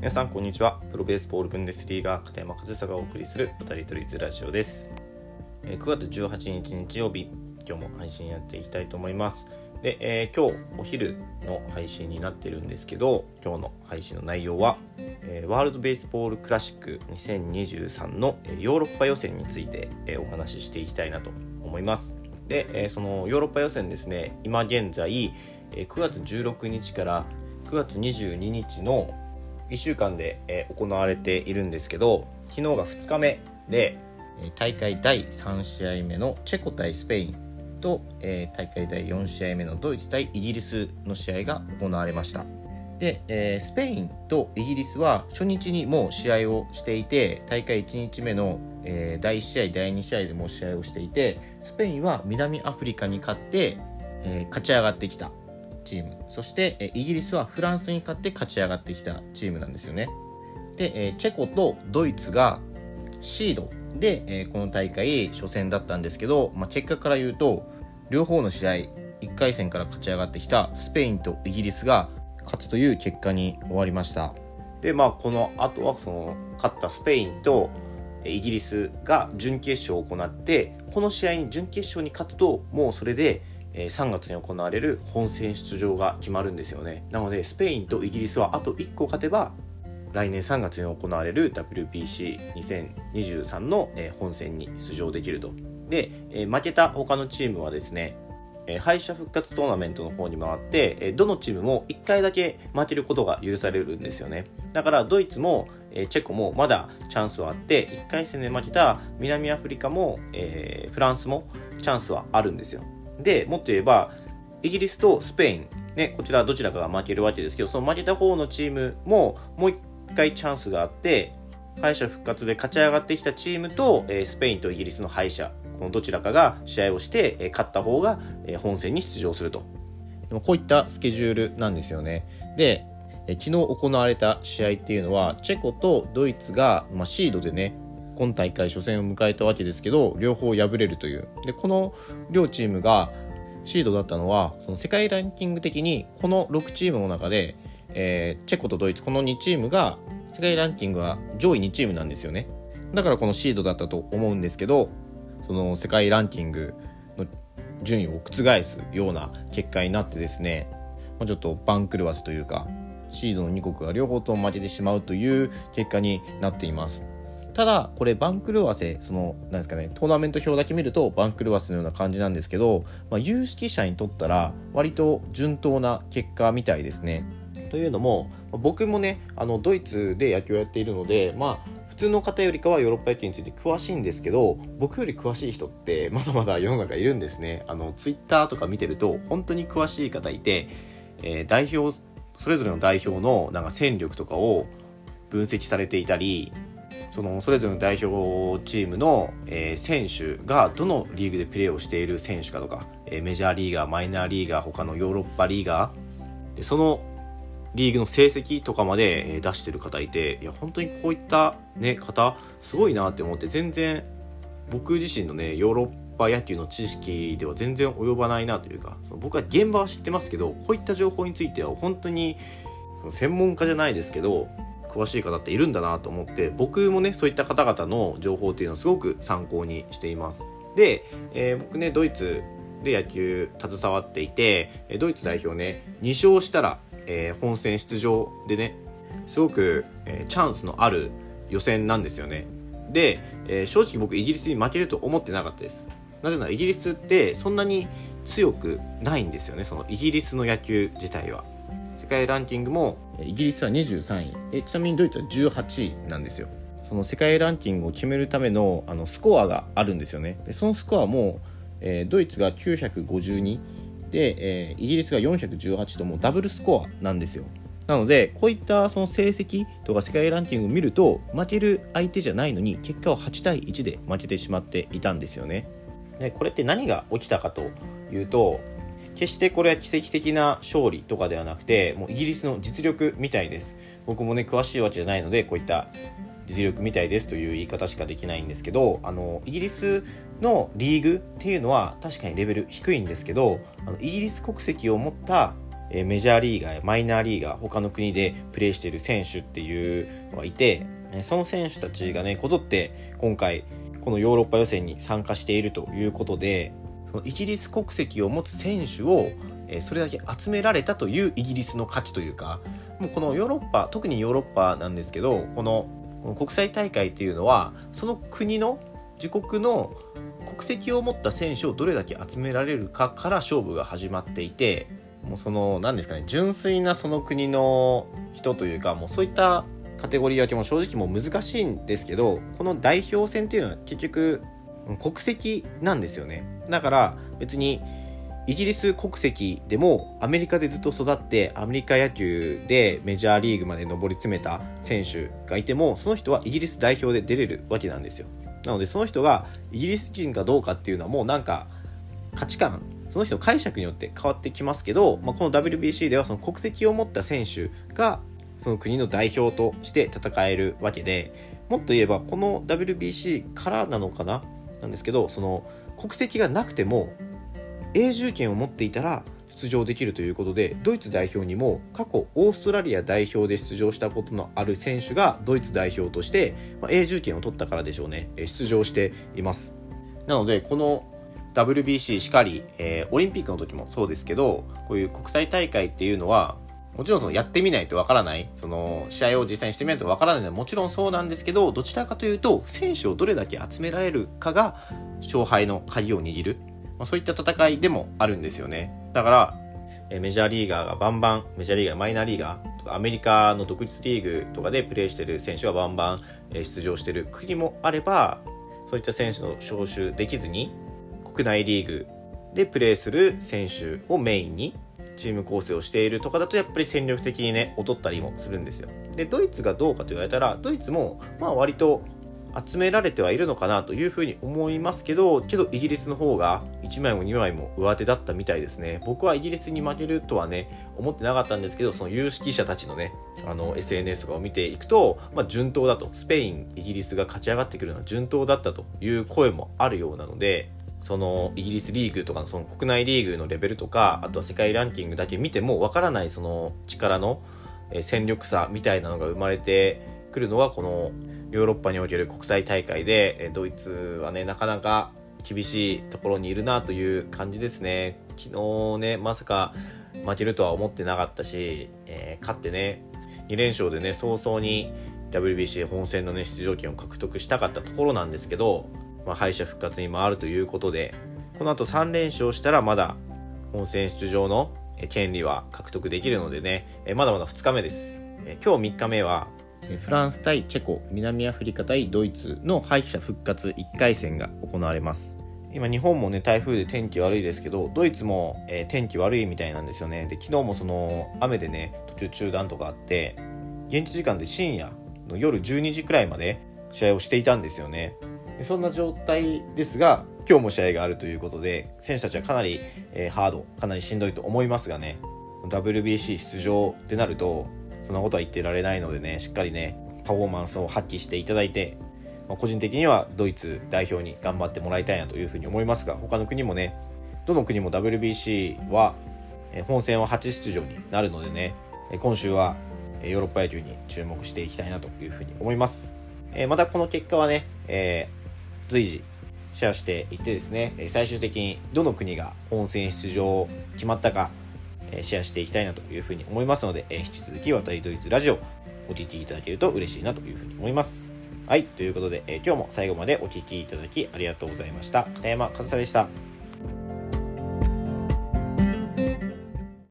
皆さんこんにちは。プロベースボールブンデスリーガー片山和沙がお送りする渡り鳥ズラジオです。9月18日日曜日。今日も配信やっていきたいと思います。で、えー、今日お昼の配信になってるんですけど今日の配信の内容は、えー、ワールドベースボールクラシック2023のヨーロッパ予選について、えー、お話ししていきたいなと思います。で、えそのヨーロッパ予選ですね今現在9月16日から9月22日の1週間で、え、行われているんですけど昨日が2日目で大会第3試合目のチェコ対スペインと、え、大会第4試合目のドイツ対イギリスの試合が行われました。で、え、スペインとイギリスは初日にもう試合をしていて大会1日目の、え、第1試合第2試合でも試合をしていてスペインは南アフリカに勝って、え、勝ち上がってきた。チーム。そしてイギリスはフランスに勝って勝ち上がってきたチームなんですよね。でチェコとドイツがシード。でこの大会初戦だったんですけど、まあ、結果から言うと両方の試合1回戦から勝ち上がってきたスペインとイギリスが勝つという結果に終わりました。でまあこの後はその勝ったスペインとイギリスが準決勝を行ってこの試合に準決勝に勝つともうそれでえ3月に行われる本戦出場が決まるんですよね。なのでスペインとイギリスはあと1個勝てば来年3月に行われる WBC2023 の本戦に出場できると。で負けた他のチームはですね敗者復活トーナメントの方に回ってどのチームも1回だけ負けることが許されるんですよね。だからドイツもチェコもまだチャンスはあって1回戦で負けた南アフリカもえフランスもチャンスはあるんですよ。で、もっと言えば、イギリスとスペイン、ね、こちらどちらかが負けるわけですけど、その負けた方のチームももう一回チャンスがあって、敗者復活で勝ち上がってきたチームと、えスペインとイギリスの敗者、このどちらかが試合をして、え勝った方が、え本戦に出場すると。でもこういったスケジュールなんですよね。で、え昨日行われた試合っていうのは、チェコとドイツが、まあ、シードでね、今大会初戦を迎えたわけですけど両方敗れるという。でこの両チームがシードだったのはその世界ランキング的にこの6チームの中で、えー、チェコとドイツこの2チームが世界ランキングは上位2チームなんですよね。だからこのシードだったと思うんですけどその世界ランキングの順位を覆すような結果になってですねちょっと番狂わせというかシードの2国が両方とも負けてしまうという結果になっています。ただこれ番狂わせそのなんですかねトーナメント表だけ見ると番狂わせのような感じなんですけど、まあ、有識者にとったら割と順当な結果みたいですね。というのも僕もねあのドイツで野球をやっているのでまあ普通の方よりかはヨーロッパ野球について詳しいんですけど僕より詳しい人ってまだまだ世の中いるんですねあのツイッターとか見てると本当に詳しい方いて、えー、代表それぞれの代表のなんか戦力とかを分析されていたりそのそれぞれの代表チームの、えー、選手がどのリーグでプレーをしている選手かとか、えー、メジャーリーガーマイナーリーガー他のヨーロッパリーガーでそのリーグの成績とかまで、えー、出してる方いていや本当にこういった、ね、方すごいなって思って全然僕自身のねヨーロッパ野球の知識では全然及ばないなというかその僕は現場は知ってますけどこういった情報については本当にその専門家じゃないですけど詳しい方っているんだなと思って僕もねそういった方々の情報っていうのをすごく参考にしています。で、えー、僕ねドイツで野球携わっていてドイツ代表ね2勝したら、えー、本戦出場でねすごく、えー、チャンスのある予選なんですよね。で、えー、正直僕イギリスに負けると思ってなかったです。なぜならイギリスってそんなに強くないんですよねそのイギリスの野球自体は。界ランキングもイギリスは23位。えちなみにドイツは18位なんですよ。その世界ランキングを決めるためのあのスコアがあるんですよね。でそのスコアも、えー、ドイツが952で、えー、イギリスが418ともうダブルスコアなんですよ。なのでこういったその成績とか世界ランキングを見ると負ける相手じゃないのに結果は8対1で負けてしまっていたんですよね。でこれって何が起きたかというと決してこれは奇跡的な勝利とかではなくてもうイギリスの実力みたいです。僕もね詳しいわけじゃないのでこういった実力みたいですという言い方しかできないんですけどあのイギリスのリーグっていうのは確かにレベル低いんですけどあのイギリス国籍を持ったメジャーリーガーやマイナーリーガー他の国でプレーしている選手っていうのがいてその選手たちがねこぞって今回このヨーロッパ予選に参加しているということでそのイギリス国籍を持つ選手をそれだけ集められたというイギリスの価値というかもうこのヨーロッパ特にヨーロッパなんですけどこのこの国際大会っていうのはその国の自国の国籍を持った選手をどれだけ集められるかから勝負が始まっていてもうその何ですかね純粋なその国の人というかもうそういったカテゴリー分けも正直もう難しいんですけどこの代表戦っていうのは結局国籍なんですよね。だから別にイギリス国籍でもアメリカでずっと育ってアメリカ野球でメジャーリーグまで上り詰めた選手がいてもその人はイギリス代表で出れるわけなんですよ。なのでその人がイギリス人かどうかっていうのはもうなんか価値観その人の解釈によって変わってきますけど、まあ、この WBC ではその国籍を持った選手がその国の代表として戦えるわけでもっと言えばこの WBC からなのかななんですけどその国籍がなくても永住権を持っていたら出場できるということでドイツ代表にも過去オーストラリア代表で出場したことのある選手がドイツ代表として、まあ、永住権を取ったからでしょうね。出場しています。なのでこの WBC しかり、えー、オリンピックの時もそうですけどこういう国際大会っていうのはもちろんそのやってみないとわからない、その試合を実際にしてみないとわからないのはもちろんそうなんですけど、どちらかというと、選手をどれだけ集められるかが勝敗の鍵を握る。まあ、そういった戦いでもあるんですよね。だから、えメジャーリーガーがバンバン、メジャーリーガー、マイナーリーガー、アメリカの独立リーグとかでプレーしてる選手がバンバン出場してる国もあれば、そういった選手の招集できずに、国内リーグでプレーする選手をメインにチーム構成をしているとかだとやっぱり戦力的にね劣ったりもするんですよ。でドイツがどうかと言われたらドイツもまあ割と集められてはいるのかなというふうに思いますけどけどイギリスの方が1枚も2枚も上手だったみたいですね。僕はイギリスに負けるとはね思ってなかったんですけどその有識者たちのねあの SNS とかを見ていくと、まあ、順当だと。スペインイギリスが勝ち上がってくるのは順当だったという声もあるようなのでそのイギリスリーグとかのその国内リーグのレベルとかあとは世界ランキングだけ見てもわからないその力の戦力差みたいなのが生まれてくるのはこのヨーロッパにおける国際大会でドイツはねなかなか厳しいところにいるなという感じですね。昨日ねまさか負けるとは思ってなかったし、えー、勝ってね2連勝でね早々に WBC 本戦のね出場権を獲得したかったところなんですけどまあ、敗者復活に回るということでこの後3連勝したらまだ本戦出場の権利は獲得できるのでねまだまだ2日目です。今日3日目はフランス対チェコ南アフリカ対ドイツの敗者復活1回戦が行われます。今日本もね台風で天気悪いですけどドイツも、えー、天気悪いみたいなんですよね。で昨日もその雨でね途中中断とかあって現地時間で深夜の夜12時くらいまで試合をしていたんですよね。そんな状態ですが、今日も試合があるということで、選手たちはかなり、えー、ハード、かなりしんどいと思いますがね、WBC 出場ってなると、そんなことは言ってられないのでね、しっかりね、パフォーマンスを発揮していただいて、まあ、個人的にはドイツ代表に頑張ってもらいたいなというふうに思いますが、他の国もね、どの国も WBC は、本戦は初出場になるのでね、今週はヨーロッパ野球に注目していきたいなというふうに思います。またこの結果はね、えー随時シェアしていってですね、最終的にどの国が本戦出場決まったか、シェアしていきたいなというふうに思いますので、引き続き渡りドイツラジオお聴きいただけると嬉しいなというふうに思います。はい、ということで、今日も最後までお聴きいただきありがとうございました。片山和沙でした。